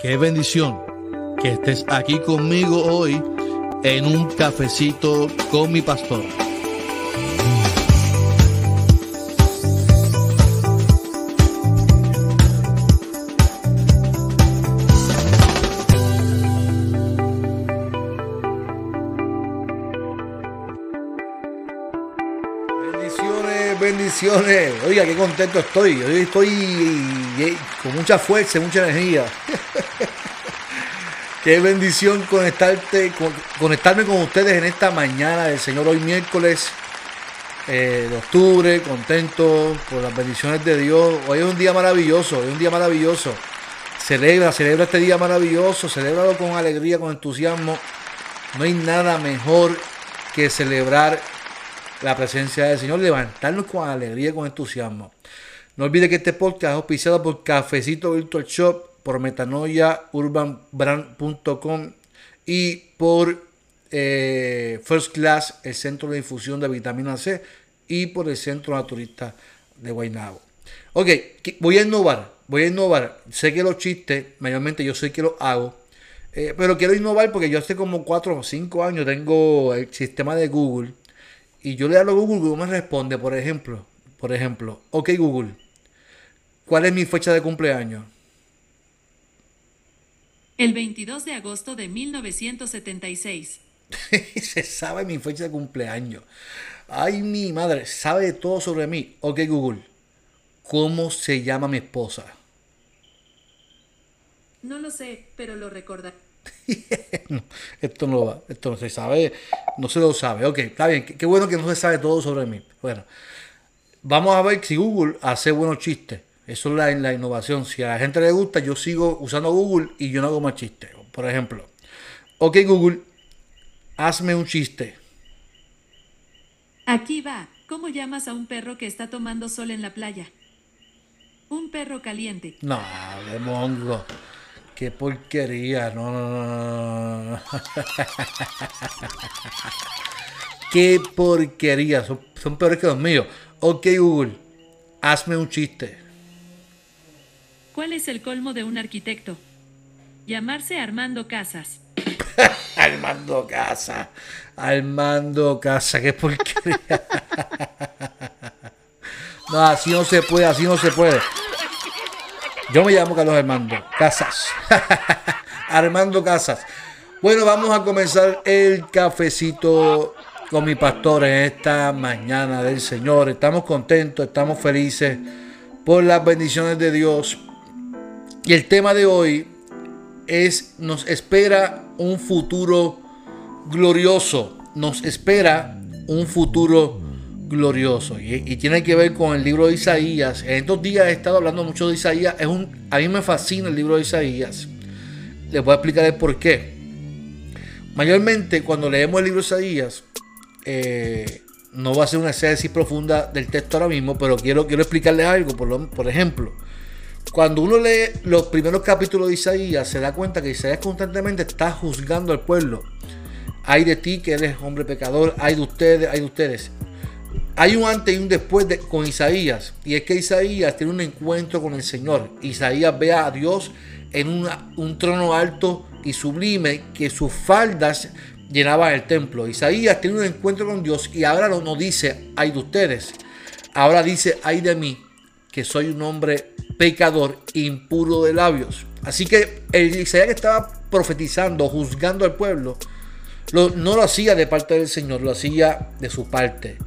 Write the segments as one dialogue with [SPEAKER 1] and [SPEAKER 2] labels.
[SPEAKER 1] Qué bendición que estés aquí conmigo hoy en un cafecito con mi pastor. Bendiciones, bendiciones. Oiga, qué contento estoy. Hoy estoy eh, con mucha fuerza, mucha energía. Qué bendición conectarte, conectarme con ustedes en esta mañana del Señor, hoy miércoles eh, de octubre, contento por las bendiciones de Dios. Hoy es un día maravilloso, hoy es un día maravilloso. Celebra, celebra este día maravilloso, celébralo con alegría, con entusiasmo. No hay nada mejor que celebrar la presencia del Señor, levantarnos con alegría, con entusiasmo. No olvide que este podcast es auspiciado por Cafecito Virtual Shop, por metanoiaurbanbrand.com y por eh, First Class, el centro de difusión de vitamina C, y por el Centro Naturista de Guaynabo. Ok, voy a innovar, voy a innovar. Sé que los chistes, mayormente yo sé que los hago, eh, pero quiero innovar porque yo hace como 4 o 5 años tengo el sistema de Google y yo le hablo a Google, Google me responde, por ejemplo, por ejemplo, ok Google, ¿cuál es mi fecha de cumpleaños?
[SPEAKER 2] El 22 de agosto de 1976.
[SPEAKER 1] Se sabe mi fecha de cumpleaños. Ay, mi madre, sabe todo sobre mí. Ok, Google. ¿Cómo se llama mi esposa?
[SPEAKER 2] No lo sé, pero lo recordaré.
[SPEAKER 1] esto no va, esto no se sabe, no se lo sabe. Ok, está bien, qué bueno que no se sabe todo sobre mí. Bueno, vamos a ver si Google hace buenos chistes. Eso es la, la innovación. Si a la gente le gusta, yo sigo usando Google y yo no hago más chistes. Por ejemplo, ok Google, hazme un chiste.
[SPEAKER 2] Aquí va. ¿Cómo llamas a un perro que está tomando sol en la playa? Un perro caliente.
[SPEAKER 1] No, de mongo. Qué porquería. No, no, no, no. Qué porquería. Son, son peores que los míos. Ok Google, hazme un chiste.
[SPEAKER 2] ¿Cuál es el colmo de un arquitecto? Llamarse Armando Casas.
[SPEAKER 1] Armando Casas. Armando Casas. Qué porquería. no, así no se puede, así no se puede. Yo me llamo Carlos Armando Casas. Armando Casas. Bueno, vamos a comenzar el cafecito con mi pastor en esta mañana del Señor. Estamos contentos, estamos felices por las bendiciones de Dios y el tema de hoy es, nos espera un futuro glorioso. Nos espera un futuro glorioso. Y, tiene que ver con el libro de Isaías. En estos días he estado hablando mucho de Isaías. Es un, a mí me fascina el libro de Isaías. Les voy a explicar el por qué. Mayormente cuando leemos el libro de Isaías, eh, no va a ser una exégesis profunda del texto ahora mismo, pero quiero, quiero explicarles algo. Por, por ejemplo, cuando uno lee los primeros capítulos de Isaías, se da cuenta que Isaías constantemente está juzgando al pueblo. Hay de ti que eres hombre pecador, hay de ustedes, hay de ustedes. Hay un antes y un después de, con Isaías. Y es que Isaías tiene un encuentro con el Señor. Isaías ve a Dios en un trono alto y sublime que sus faldas llenaban el templo. Isaías tiene un encuentro con Dios y ahora no, no dice, hay de ustedes. Ahora dice, hay de mí, que soy un hombre pecador impuro de labios. Así que el Isaías que estaba profetizando, juzgando al pueblo, no lo hacía de parte del Señor, lo hacía de su parte.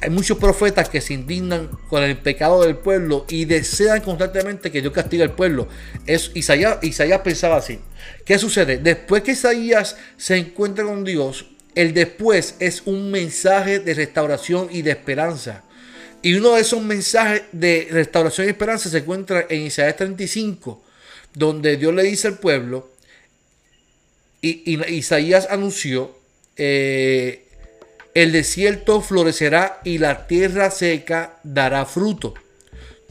[SPEAKER 1] Hay muchos profetas que se indignan con el pecado del pueblo y desean constantemente que Dios castigue al pueblo. Es, Isaías, Isaías pensaba así. ¿Qué sucede? Después que Isaías se encuentra con Dios, el después es un mensaje de restauración y de esperanza. Y uno de esos mensajes de restauración y esperanza se encuentra en Isaías 35, donde Dios le dice al pueblo, y, Isaías anunció, eh, el desierto florecerá y la tierra seca dará fruto.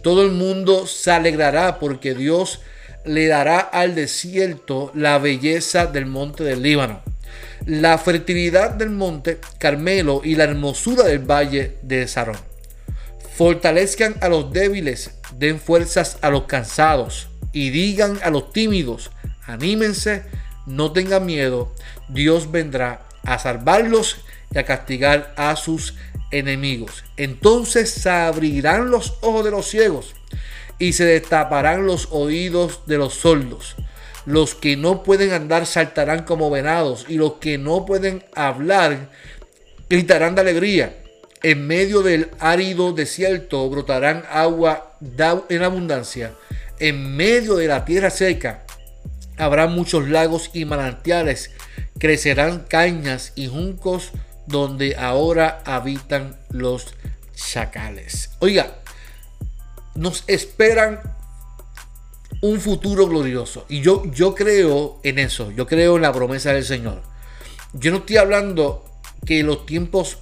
[SPEAKER 1] Todo el mundo se alegrará porque Dios le dará al desierto la belleza del monte del Líbano, la fertilidad del monte Carmelo y la hermosura del valle de Sarón. Fortalezcan a los débiles, den fuerzas a los cansados y digan a los tímidos, Anímense, no tengan miedo. Dios vendrá a salvarlos y a castigar a sus enemigos. Entonces se abrirán los ojos de los ciegos y se destaparán los oídos de los sordos. Los que no pueden andar saltarán como venados y los que no pueden hablar gritarán de alegría. En medio del árido desierto brotarán agua en abundancia. En medio de la tierra seca habrá muchos lagos y manantiales. Crecerán cañas y juncos donde ahora habitan los chacales. Oiga, nos esperan un futuro glorioso. Y yo, yo creo en eso, yo creo en la promesa del Señor. Yo no estoy hablando que los tiempos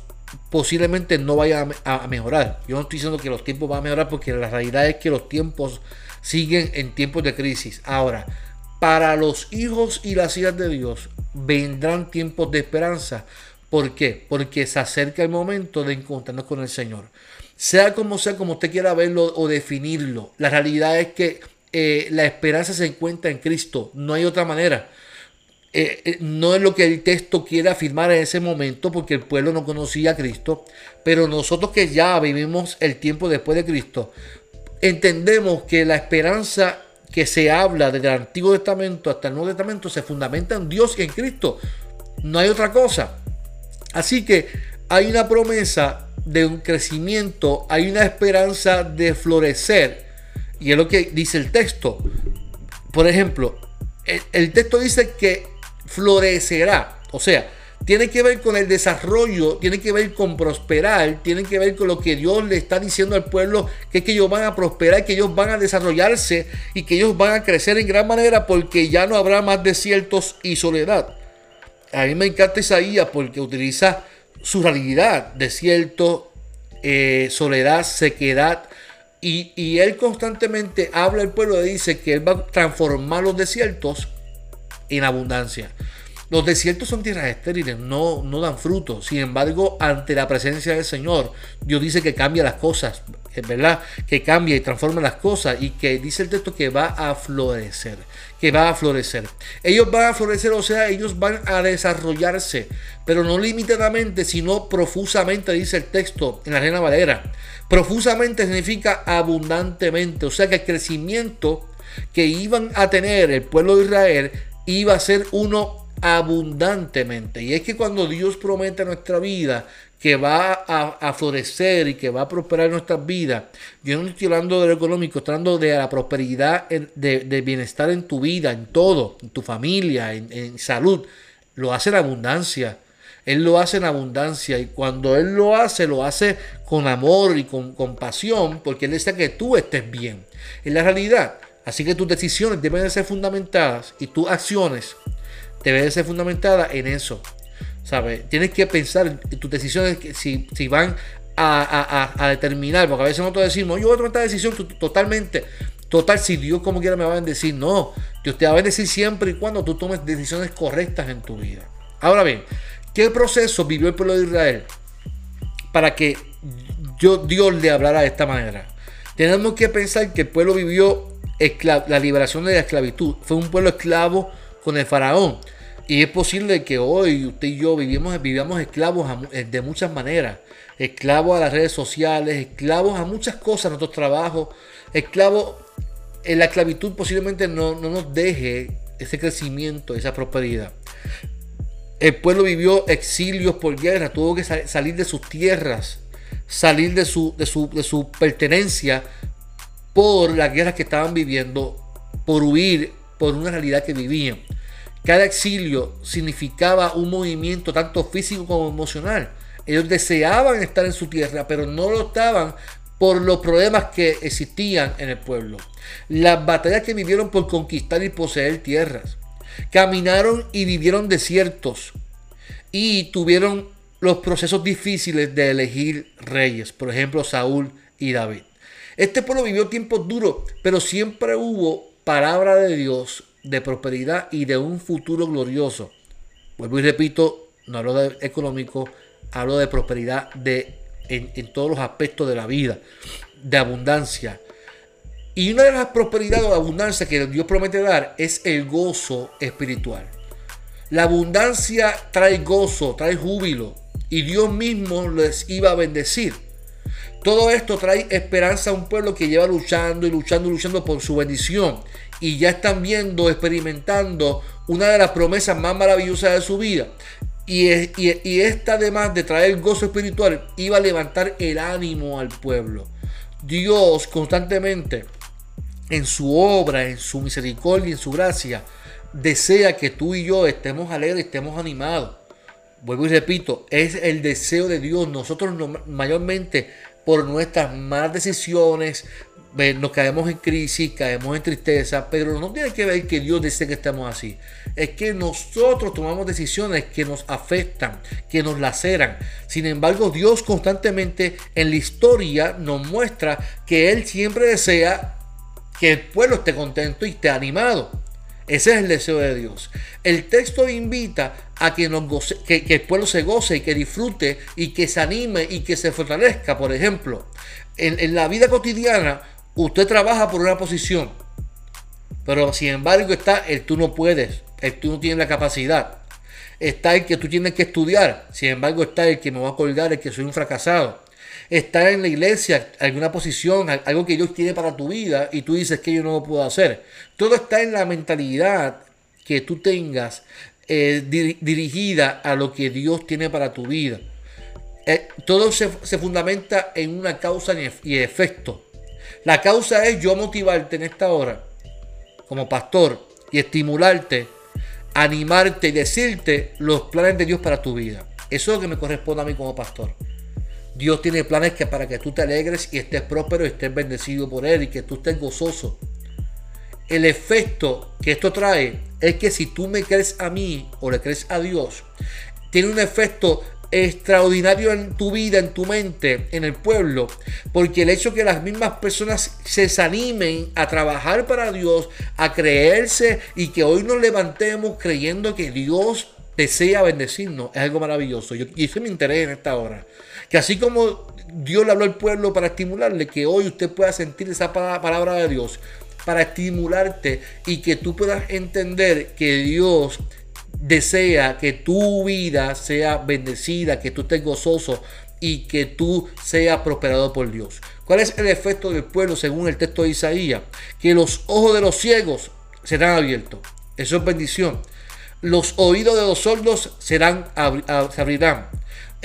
[SPEAKER 1] posiblemente no vayan a, mejorar. Yo no estoy diciendo que los tiempos van a mejorar porque la realidad es que los tiempos siguen en tiempos de crisis. Ahora, para los hijos y las hijas de Dios vendrán tiempos de esperanza. ¿Por qué? Porque se acerca el momento de encontrarnos con el Señor. Sea como sea, como usted quiera verlo o definirlo, la realidad es que eh, la esperanza se encuentra en Cristo. No hay otra manera. Eh, eh, no es lo que el texto quiere afirmar en ese momento porque el pueblo no conocía a Cristo, pero nosotros que ya vivimos el tiempo después de Cristo, entendemos que la esperanza que se habla desde el Antiguo Testamento hasta el Nuevo Testamento se fundamenta en Dios y en Cristo. No hay otra cosa. Así que hay una promesa de un crecimiento, hay una esperanza de florecer. Y es lo que dice el texto. Por ejemplo, el texto dice que florecerá. O sea, tiene que ver con el desarrollo, tiene que ver con prosperar, tiene que ver con lo que Dios le está diciendo al pueblo, que es que ellos van a prosperar, que ellos van a desarrollarse y que ellos van a crecer en gran manera porque ya no habrá más desiertos y soledad. A mí me encanta Isaías porque utiliza su realidad, desierto, eh, soledad, sequedad. Y, y él constantemente habla al pueblo y dice que él va a transformar los desiertos en abundancia. Los desiertos son tierras estériles, no, no dan fruto. Sin embargo, ante la presencia del Señor, Dios dice que cambia las cosas, es verdad, que cambia y transforma las cosas y que dice el texto que va a florecer, que va a florecer. Ellos van a florecer, o sea, ellos van a desarrollarse, pero no limitadamente, sino profusamente, dice el texto en la Reina Valera. Profusamente significa abundantemente, o sea que el crecimiento que iban a tener el pueblo de Israel iba a ser uno abundantemente. Y es que cuando Dios promete a nuestra vida que va a, florecer y que va a prosperar nuestras vidas, yo no estoy hablando de lo económico, estoy hablando de la prosperidad, de, bienestar en tu vida, en todo, en tu familia, en, salud. Lo hace en abundancia. Él lo hace en abundancia y cuando Él lo hace, lo hace con amor y con compasión, porque Él desea que tú estés bien. En la realidad, Así que tus decisiones deben de ser fundamentadas y tus acciones deben de ser fundamentadas en eso. ¿Sabes? Tienes que pensar en tus decisiones si, si van a, determinar, porque a veces nosotros decimos, yo voy a tomar esta decisión totalmente, total, si Dios como quiera me va a bendecir. No, Dios te va a bendecir siempre y cuando tú tomes decisiones correctas en tu vida. Ahora bien, ¿qué proceso vivió el pueblo de Israel para que yo, Dios le hablara de esta manera? Tenemos que pensar que el pueblo vivió la liberación de la esclavitud. Fue un pueblo esclavo con el faraón. Y es posible que hoy usted y yo vivimos, vivamos esclavos eh, de muchas maneras. Esclavos a las redes sociales, esclavos a muchas cosas, a nuestros trabajos. Esclavos en la esclavitud posiblemente no, nos deje ese crecimiento, esa prosperidad. El pueblo vivió exilios por guerra, tuvo que salir de sus tierras, salir de su, de su, de su pertenencia por las guerras que estaban viviendo, por huir, por una realidad que vivían. Cada exilio significaba un movimiento tanto físico como emocional. Ellos deseaban estar en su tierra, pero no lo estaban por los problemas que existían en el pueblo. Las batallas que vivieron por conquistar y poseer tierras. Caminaron y vivieron desiertos. Y tuvieron los procesos difíciles de elegir reyes. Por ejemplo, Saúl y David. Este pueblo vivió tiempos duros, pero siempre hubo palabra de Dios de prosperidad y de un futuro glorioso. Vuelvo y repito, no hablo de económico, hablo de prosperidad de, en, todos los aspectos de la vida, de abundancia. Y una de las prosperidades o abundancia que Dios promete dar es el gozo espiritual. La abundancia trae gozo, trae júbilo. Y Dios mismo les iba a bendecir. Todo esto trae esperanza a un pueblo que lleva luchando y luchando y luchando por su bendición. Y ya están viendo, experimentando una de las promesas más maravillosas de su vida. Y, esta además de traer gozo espiritual iba a levantar el ánimo al pueblo. Dios constantemente en su obra, en su misericordia, en su gracia, desea que tú y yo estemos alegres, estemos animados. Vuelvo y repito, es el deseo de Dios. Nosotros mayormente por nuestras malas decisiones, nos caemos en crisis, caemos en tristeza, pero no tiene que ver que Dios desee que estemos así. Es que nosotros tomamos decisiones que nos afectan, que nos laceran. Sin embargo, Dios constantemente en la historia nos muestra que Él siempre desea que el pueblo esté contento y esté animado. Ese es el deseo de Dios. El texto invita a que, el pueblo se goce y que disfrute y que se anime y que se fortalezca. Por ejemplo, en, en la vida cotidiana, Usted trabaja por una posición, pero sin embargo está el tú no puedes, el tú no tienes la capacidad. Está el que tú tienes que estudiar, sin embargo está el que me va a colgar, el que soy un fracasado. Está en la iglesia alguna posición, algo que Dios tiene para tu vida y tú dices que yo no lo puedo hacer. Todo está en la mentalidad que tú tengas eh, dirigida a lo que Dios tiene para tu vida. Eh, todo se, se, fundamenta en una causa y efecto. La causa es yo motivarte en esta hora como pastor y estimularte, animarte y decirte los planes de Dios para tu vida. Eso es lo que me corresponde a mí como pastor. Dios tiene planes que para que tú te alegres y estés próspero y estés bendecido por Él y que tú estés gozoso. El efecto que esto trae es que si tú me crees a mí o le crees a Dios, tiene un efecto extraordinario en tu vida, en tu mente, en el pueblo, porque el hecho que las mismas personas se desanimen a trabajar para Dios, a creerse y que hoy nos levantemos creyendo que Dios desea bendecirnos, es algo maravilloso. y eso me interesa en esta hora. Que así como Dios le habló al pueblo para estimularle, que hoy usted pueda sentir esa palabra de Dios para estimularte y que tú puedas entender que Dios desea que tu vida sea bendecida, que tú estés gozoso y que tú seas prosperado por Dios. ¿Cuál es el efecto del pueblo según el texto de Isaías? Que los ojos de los ciegos serán abiertos. Eso es bendición. Los oídos de los sordos serán, se abrirán.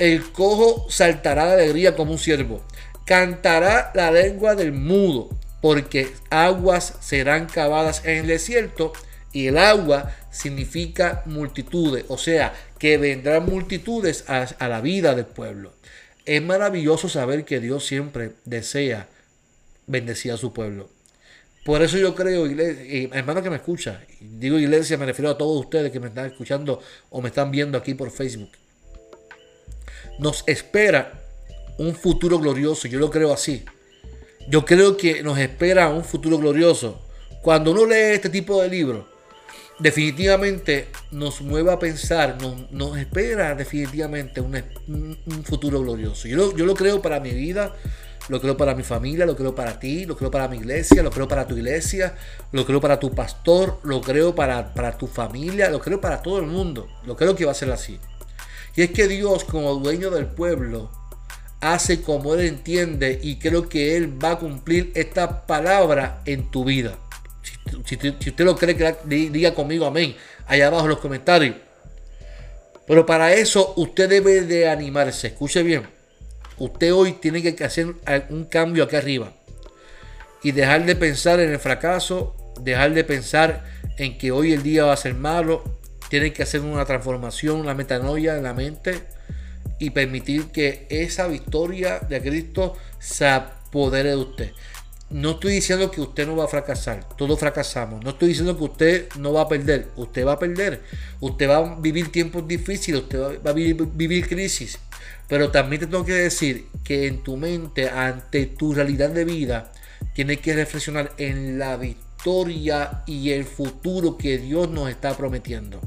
[SPEAKER 1] El cojo saltará de alegría como un ciervo. Cantará la lengua del mudo, porque aguas serán cavadas en el desierto y el agua significa multitudes, o sea, que vendrán multitudes a, la vida del pueblo. Es maravilloso saber que Dios siempre desea bendecir a su pueblo. Por eso yo creo, hermano que me escucha, digo iglesia, me refiero a todos ustedes que me están escuchando o me están viendo aquí por Facebook. Nos espera un futuro glorioso, yo lo creo así. Yo creo que nos espera un futuro glorioso. Cuando uno lee este tipo de libros, definitivamente nos mueve a pensar, nos, espera definitivamente un, futuro glorioso. Yo lo, yo lo, creo para mi vida, lo creo para mi familia, lo creo para ti, lo creo para mi iglesia, lo creo para tu iglesia, lo creo para tu pastor, lo creo para, para tu familia, lo creo para todo el mundo. Lo creo que va a ser así. Y es que Dios como dueño del pueblo hace como Él entiende y creo que Él va a cumplir esta palabra en tu vida. Si, usted lo cree, diga conmigo amén. Allá abajo en los comentarios. Pero para eso usted debe de animarse. Escuche bien. Usted hoy tiene que hacer un cambio aquí arriba. Y dejar de pensar en el fracaso. Dejar de pensar en que hoy el día va a ser malo. Tiene que hacer una transformación, una metanoia en la mente. Y permitir que esa victoria de Cristo se apodere de usted. No estoy diciendo que usted no va a fracasar, todos fracasamos. No estoy diciendo que usted no va a perder, usted va a perder. Usted va a vivir tiempos difíciles, usted va a vivir, crisis. Pero también te tengo que decir que en tu mente, ante tu realidad de vida, tienes que reflexionar en la victoria y el futuro que Dios nos está prometiendo.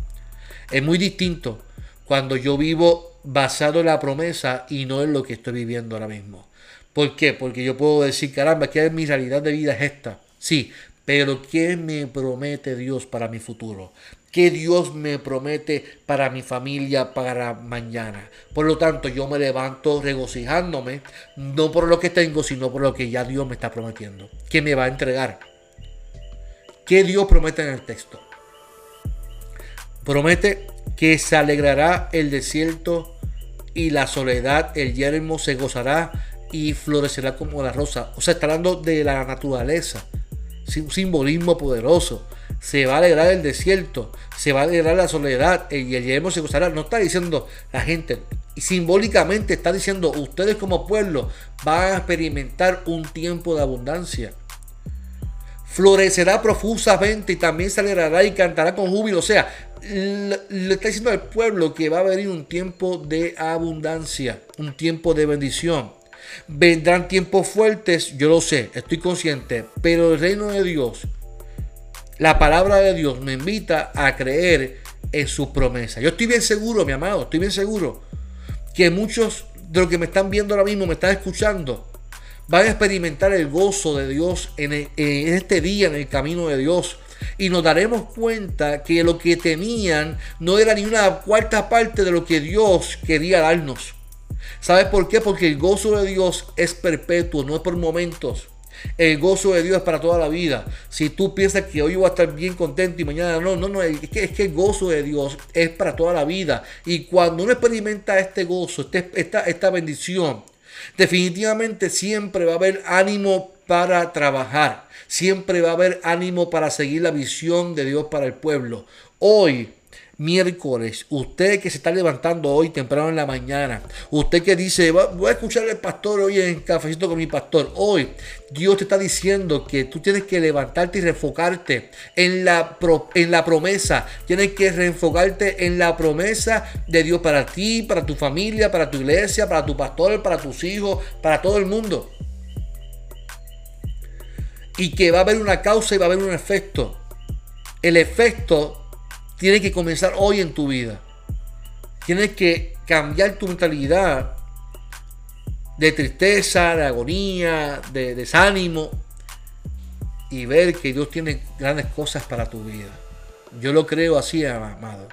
[SPEAKER 1] Es muy distinto cuando yo vivo basado en la promesa y no en lo que estoy viviendo ahora mismo. ¿Por qué? Porque yo puedo decir, caramba, que mi realidad de vida es esta. Sí, pero ¿qué me promete Dios para mi futuro? ¿Qué Dios me promete para mi familia, para mañana? Por lo tanto, yo me levanto regocijándome, no por lo que tengo, sino por lo que ya Dios me está prometiendo. ¿Qué me va a entregar? ¿Qué Dios promete en el texto? Promete que se alegrará el desierto y la soledad, el yermo se gozará y florecerá como la rosa. O sea, está hablando de la naturaleza. Un simbolismo poderoso. Se va a alegrar el desierto, se va a alegrar la soledad y el yermo se gozará. No está diciendo la gente, y simbólicamente está diciendo, ustedes como pueblo van a experimentar un tiempo de abundancia. Florecerá profusamente y también se alegrará y cantará con júbilo. O sea, le está diciendo al pueblo que va a venir un tiempo de abundancia, un tiempo de bendición. Vendrán tiempos fuertes, yo lo sé, estoy consciente, pero el reino de Dios, la palabra de Dios me invita a creer en sus promesas. Yo estoy bien seguro, mi amado, estoy bien seguro que muchos de los que me están viendo ahora mismo, me están escuchando, van a experimentar el gozo de Dios en, en este día, en el camino de Dios y nos daremos cuenta que lo que tenían no era ni una cuarta parte de lo que Dios quería darnos. ¿Sabes por qué? Porque el gozo de Dios es perpetuo, no es por momentos. El gozo de Dios es para toda la vida. Si tú piensas que hoy voy a estar bien contento y mañana no, no, no, es que, es que el gozo de Dios es para toda la vida. Y cuando uno experimenta este gozo, este, esta, esta bendición, definitivamente siempre va a haber ánimo para trabajar. Siempre va a haber ánimo para seguir la visión de Dios para el pueblo. Hoy miércoles, usted que se está levantando hoy temprano en la mañana, usted que dice, voy a escuchar al pastor hoy en cafecito con mi pastor, hoy Dios te está diciendo que tú tienes que levantarte y reenfocarte en la, en la promesa, tienes que reenfocarte en la promesa de Dios para ti, para tu familia, para tu iglesia, para tu pastor, para tus hijos, para todo el mundo. Y que va a haber una causa y va a haber un efecto. El efecto tiene que comenzar hoy en tu vida. Tienes que cambiar tu mentalidad de tristeza, de agonía, de desánimo y ver que Dios tiene grandes cosas para tu vida. Yo lo creo así, amado.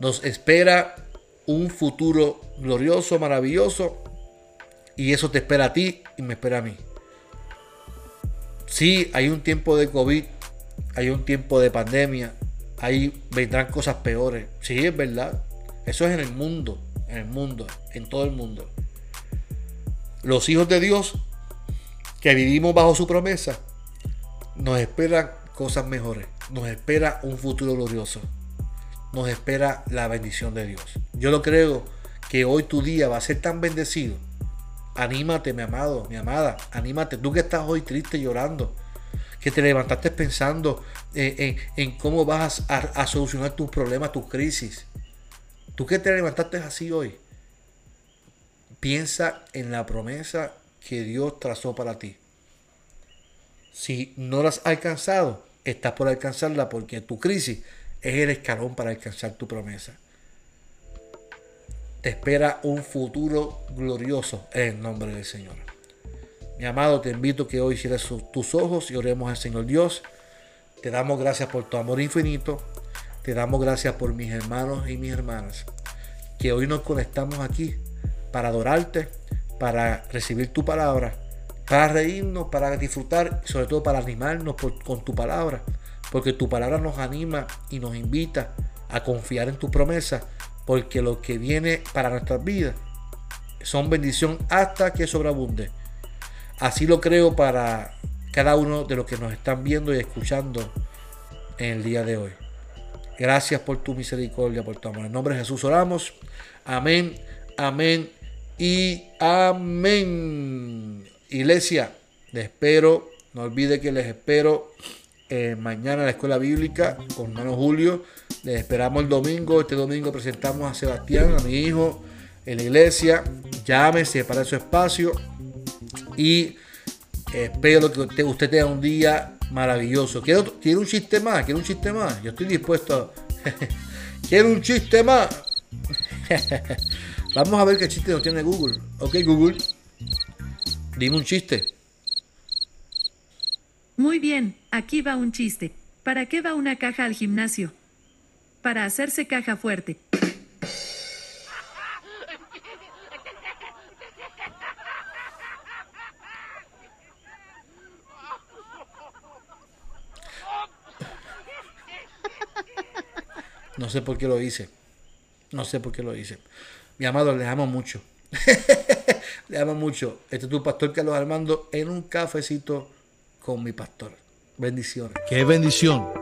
[SPEAKER 1] Nos espera un futuro glorioso, maravilloso y eso te espera a ti y me espera a mí. Sí, hay un tiempo de COVID, hay un tiempo de pandemia, ahí vendrán cosas peores. Sí, es verdad. Eso es en el mundo, en el mundo, en todo el mundo. Los hijos de Dios que vivimos bajo su promesa, nos esperan cosas mejores. Nos espera un futuro glorioso. Nos espera la bendición de Dios. Yo lo creo que hoy tu día va a ser tan bendecido. Anímate, mi amado, mi amada. Anímate. Tú que estás hoy triste llorando que te levantaste pensando eh, en, cómo vas a, solucionar tus problemas, tus crisis. Tú que te levantaste así hoy, piensa en la promesa que Dios trazó para ti. Si no la has alcanzado, estás por alcanzarla porque tu crisis es el escalón para alcanzar tu promesa. Te espera un futuro glorioso en el nombre del Señor. Mi amado, te invito que hoy cierres tus ojos y oremos al Señor Dios. Te damos gracias por tu amor infinito. Te damos gracias por mis hermanos y mis hermanas. Que hoy nos conectamos aquí para adorarte, para recibir tu palabra, para reírnos, para disfrutar y sobre todo para animarnos con tu palabra. Porque tu palabra nos anima y nos invita a confiar en tu promesa. Porque lo que viene para nuestras vidas son bendición hasta que sobreabunde. Así lo creo para cada uno de los que nos están viendo y escuchando en el día de hoy. Gracias por tu misericordia, por tu amor. En nombre de Jesús oramos. Amén, amén y amén. Iglesia, les espero. No olvide que les espero mañana en la escuela bíblica con hermano Julio. Les esperamos el domingo. Este domingo presentamos a Sebastián, a mi hijo, en la iglesia. Llámese para su espacio y espero que usted, tenga un día maravilloso. Quiero, quiero un chiste más, quiero un chiste más. Yo estoy dispuesto. quiero un chiste más. Vamos a ver qué chiste nos tiene Google. Ok, Google. Dime un chiste.
[SPEAKER 2] Muy bien, aquí va un chiste. ¿Para qué va una caja al gimnasio? Para hacerse caja fuerte.
[SPEAKER 1] No sé por qué lo hice. No sé por qué lo hice. Mi amado, les amo mucho. les amo mucho. Este es tu pastor Carlos Armando en un cafecito con mi pastor. Bendiciones.
[SPEAKER 3] Qué bendición